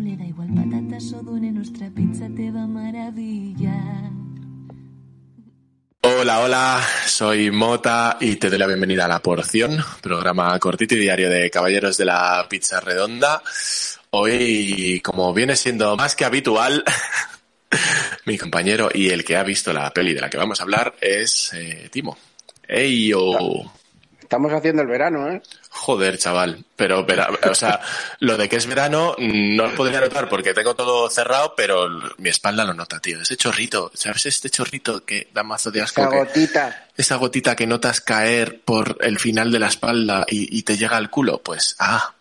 igual patatas o dune, nuestra pizza te va a maravillar. Hola, hola, soy Mota y te doy la bienvenida a La Porción, programa cortito y diario de Caballeros de la Pizza Redonda. Hoy, como viene siendo más que habitual, mi compañero y el que ha visto la peli de la que vamos a hablar es eh, Timo. ¡Ey, yo! Estamos haciendo el verano, ¿eh? Joder, chaval. Pero, pero, o sea, lo de que es verano no lo podría notar porque tengo todo cerrado, pero mi espalda lo nota, tío. Ese chorrito, ¿sabes? Este chorrito que da mazo de asco. Esa que- gotita. esa gotita que notas caer por el final de la espalda y, y te llega al culo, pues, ah,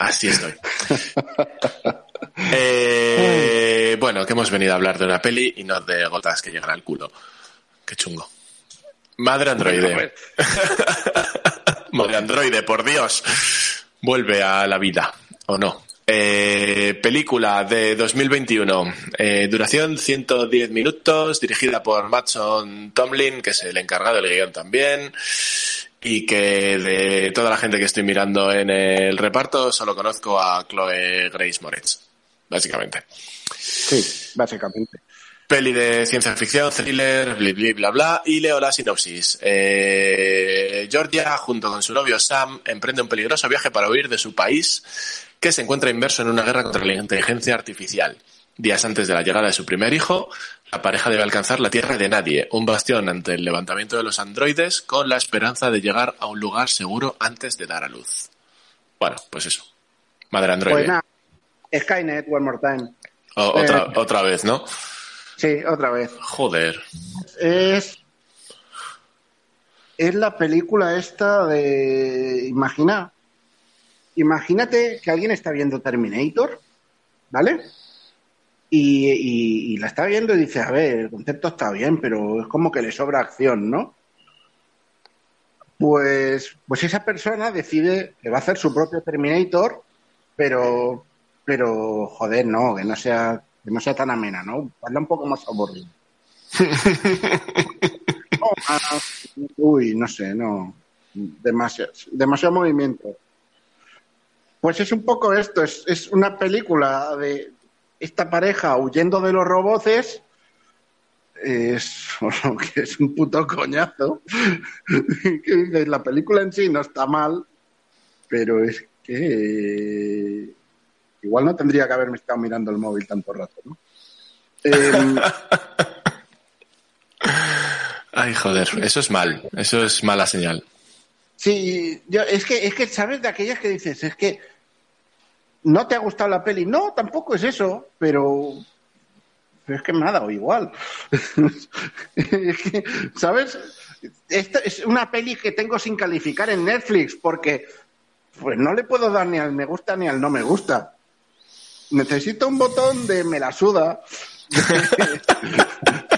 así estoy. Eh, bueno, que hemos venido a hablar de una peli y no de gotas que llegan al culo. Qué chungo. Madre androide. Madre androide, por Dios. Vuelve a la vida, ¿o no? Eh, película de 2021. Eh, duración 110 minutos, dirigida por Matson Tomlin, que es el encargado del guion también. Y que de toda la gente que estoy mirando en el reparto, solo conozco a Chloe Grace Moretz, básicamente. Sí, básicamente. Peli de ciencia ficción, thriller, bla bla bla bla, y leo la sinopsis. Eh, Georgia, junto con su novio Sam, emprende un peligroso viaje para huir de su país, que se encuentra inmerso en una guerra contra la inteligencia artificial. Días antes de la llegada de su primer hijo, la pareja debe alcanzar la tierra de nadie, un bastión ante el levantamiento de los androides, con la esperanza de llegar a un lugar seguro antes de dar a luz. Bueno, pues eso. Madre androide. Pues Skynet, one more time. O- otra, eh. otra vez, ¿no? Sí, otra vez. Joder. Es. Es la película esta de. Imagina. Imagínate que alguien está viendo Terminator, ¿vale? Y, y- y la está viendo y dice, a ver, el concepto está bien, pero es como que le sobra acción, ¿no? Pues, pues esa persona decide que va a hacer su propio Terminator, pero, pero joder, no, que no sea, que no sea tan amena, ¿no? Hazla un poco más aburrida. No, uy, no sé, no. Demasiado, demasiado movimiento. Pues es un poco esto, es, es una película de esta pareja huyendo de los roboces. Es, que es un puto coñazo. La película en sí no está mal, pero es que igual no tendría que haberme estado mirando el móvil tanto rato, ¿no? Em, Ay, joder, eso es mal, eso es mala señal. Sí, yo, es que, es que sabes de aquellas que dices, es que no te ha gustado la peli. No, tampoco es eso, pero, pero es que me ha dado igual. Es que, ¿Sabes? Esta es una peli que tengo sin calificar en Netflix porque pues no le puedo dar ni al me gusta ni al no me gusta. Necesito un botón de me la suda.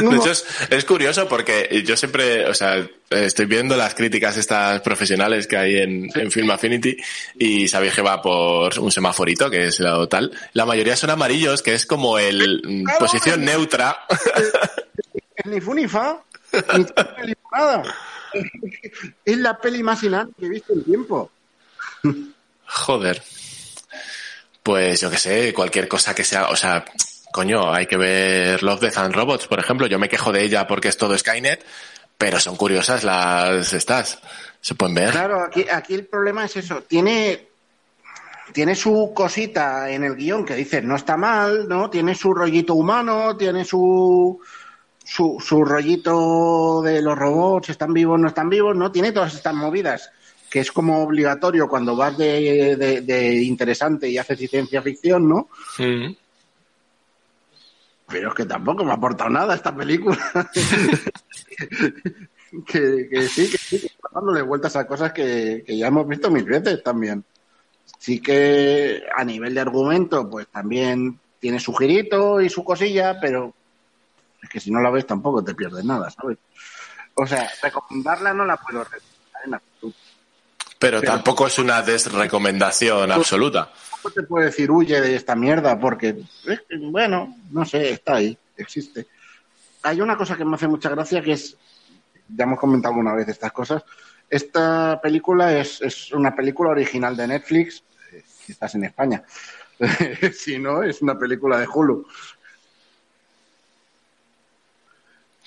De hecho, es, es curioso porque yo siempre, o sea, estoy viendo las críticas estas profesionales que hay en, en Film Affinity y sabéis que va por un semaforito, que es el tal. La mayoría son amarillos, que es como el mm, Claro. posición neutra. ni fu ni fa, ni nada. Es la peli más inane que he visto en tiempo. Joder. Pues yo que sé, cualquier cosa que sea, o sea, coño, hay que ver Love, Death and Robots, por ejemplo. Yo me quejo de ella porque es todo Skynet, pero son curiosas las estas. Se pueden ver. Claro, aquí, aquí el problema es eso. Tiene, tiene su cosita en el guion que dices no está mal, ¿no? Tiene su rollito humano, tiene su, su, su rollito de los robots, están vivos, no están vivos, ¿no? Tiene todas estas movidas que es como obligatorio cuando vas de, de- de interesante y haces ciencia ficción, ¿no? Mm. Pero es que tampoco me ha aportado nada esta película. que, que sí, que sí, que está dándole vueltas a cosas que, que ya hemos visto mil veces también. Sí que a nivel de argumento, pues también tiene su girito y su cosilla, pero es que si no la ves tampoco te pierdes nada, ¿sabes? O sea, recomendarla no la puedo recomendar en absoluto. Pero, tampoco es una desrecomendación absoluta. No te puedo decir huye de esta mierda porque, bueno, no sé, está ahí, existe. Hay una cosa que me hace mucha gracia que es, ya hemos comentado alguna vez estas cosas, esta película es, es una película original de Netflix, eh, si estás en España. si no, es una película de Hulu.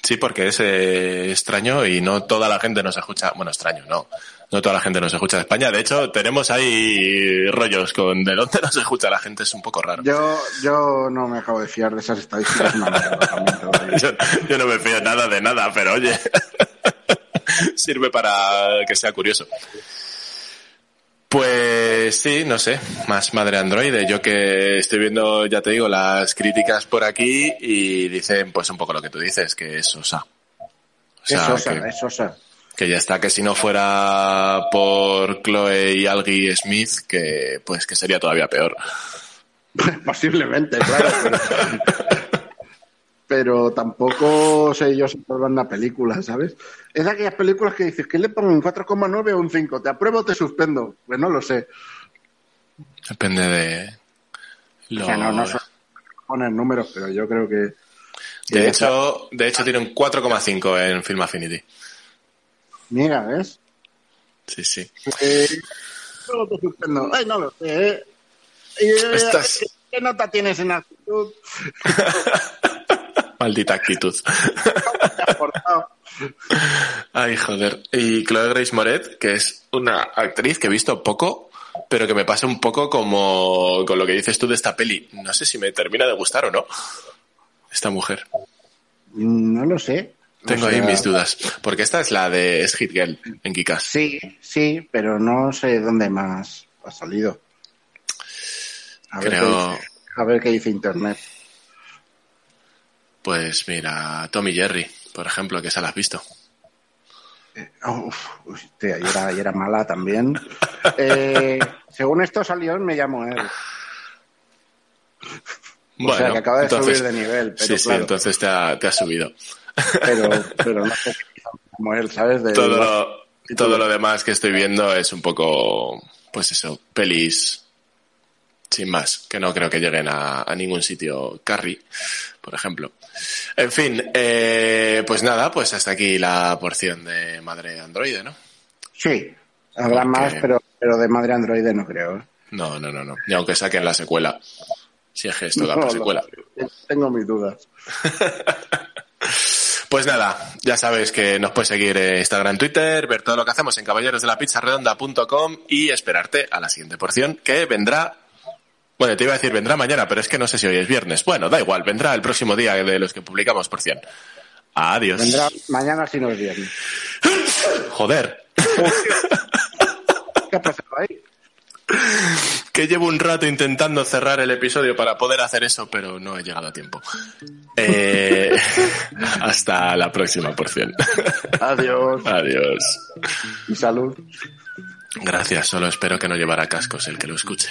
Sí, porque es eh, extraño y no toda la gente nos escucha. Bueno, extraño, no. No toda la gente nos escucha de España. De hecho, tenemos ahí rollos con de dónde nos escucha la gente. Es un poco raro. Yo, yo no me acabo de fiar de esas estadísticas. yo, yo no me fío nada de nada, pero oye, sirve para que sea curioso. Pues sí, no sé, más madre androide. Yo que estoy viendo, ya te digo, las críticas por aquí y dicen pues un poco lo que tú dices, que es sosa. es sosa, es sosa. Que ya está, que si no fuera por Chloe y Algie Smith, que pues que sería todavía peor. Posiblemente, claro. Pero, tampoco sé yo si puedo una película, ¿sabes? Es de aquellas películas que dices, ¿qué le pongo un 4,9 o un 5? ¿Te apruebo o te suspendo? Pues no lo sé. Depende de... Lo... O sea, no, no sé poner números, pero yo creo que... De hecho, de hecho tiene un 4,5 en Film Affinity. Mira, ¿ves? Sí, sí. Eh, no te suspendo. Ay, no lo sé. ¿eh? Eh, ¿Qué nota tienes en actitud? Maldita actitud. Ay, joder. Y Chloe Grace Moret, que es una actriz que he visto poco, pero que me pasa un poco como con lo que dices tú de esta peli. No sé si me termina de gustar o no. Esta mujer. No lo sé. Tengo ahí mis dudas. Porque esta es la de Es Hit Girl en Kikas. Sí, sí, pero no sé dónde más ha salido. A Creo. Ver a ver qué dice internet. Pues mira, Tommy Jerry, por ejemplo, que esa la has visto. Eh, uf, hostia, y era, y era mala también. Eh, según esto salió Me llamo él. Bueno, o sea, que acaba de subir de nivel. Pero sí, sí, entonces te ha, te ha subido. Pero, pero no sé como él, ¿sabes? De, todo, lo, todo lo demás que estoy viendo es un poco, pues eso, pelis sin más, que no creo que lleguen a, a ningún sitio. Carrie, por ejemplo. En fin, eh, pues nada, pues hasta aquí la porción de Madre Androide, ¿no? Sí, habrá Porque- más, pero, pero de madre androide no creo. ¿eh? No, no, no, no. Y aunque saquen la secuela. Si es que esto da No, no, secuela. tengo mis dudas. Pues nada, ya sabes que nos puedes seguir en Instagram, Twitter, ver todo lo que hacemos en caballerosdelapizzaredonda.com y esperarte a la siguiente porción que vendrá. Bueno, te iba a decir vendrá mañana, pero es que no sé si hoy es viernes. Bueno, da igual, vendrá el próximo día de los que publicamos porción. Adiós. Vendrá mañana si no es viernes. Joder, ¿Qué ha pasado ahí? que llevo un rato intentando cerrar el episodio para poder hacer eso, pero no he llegado a tiempo. Eh, hasta la próxima porción. Adiós. Adiós. Y salud. Gracias, solo espero que no llevara cascos el que lo escuche.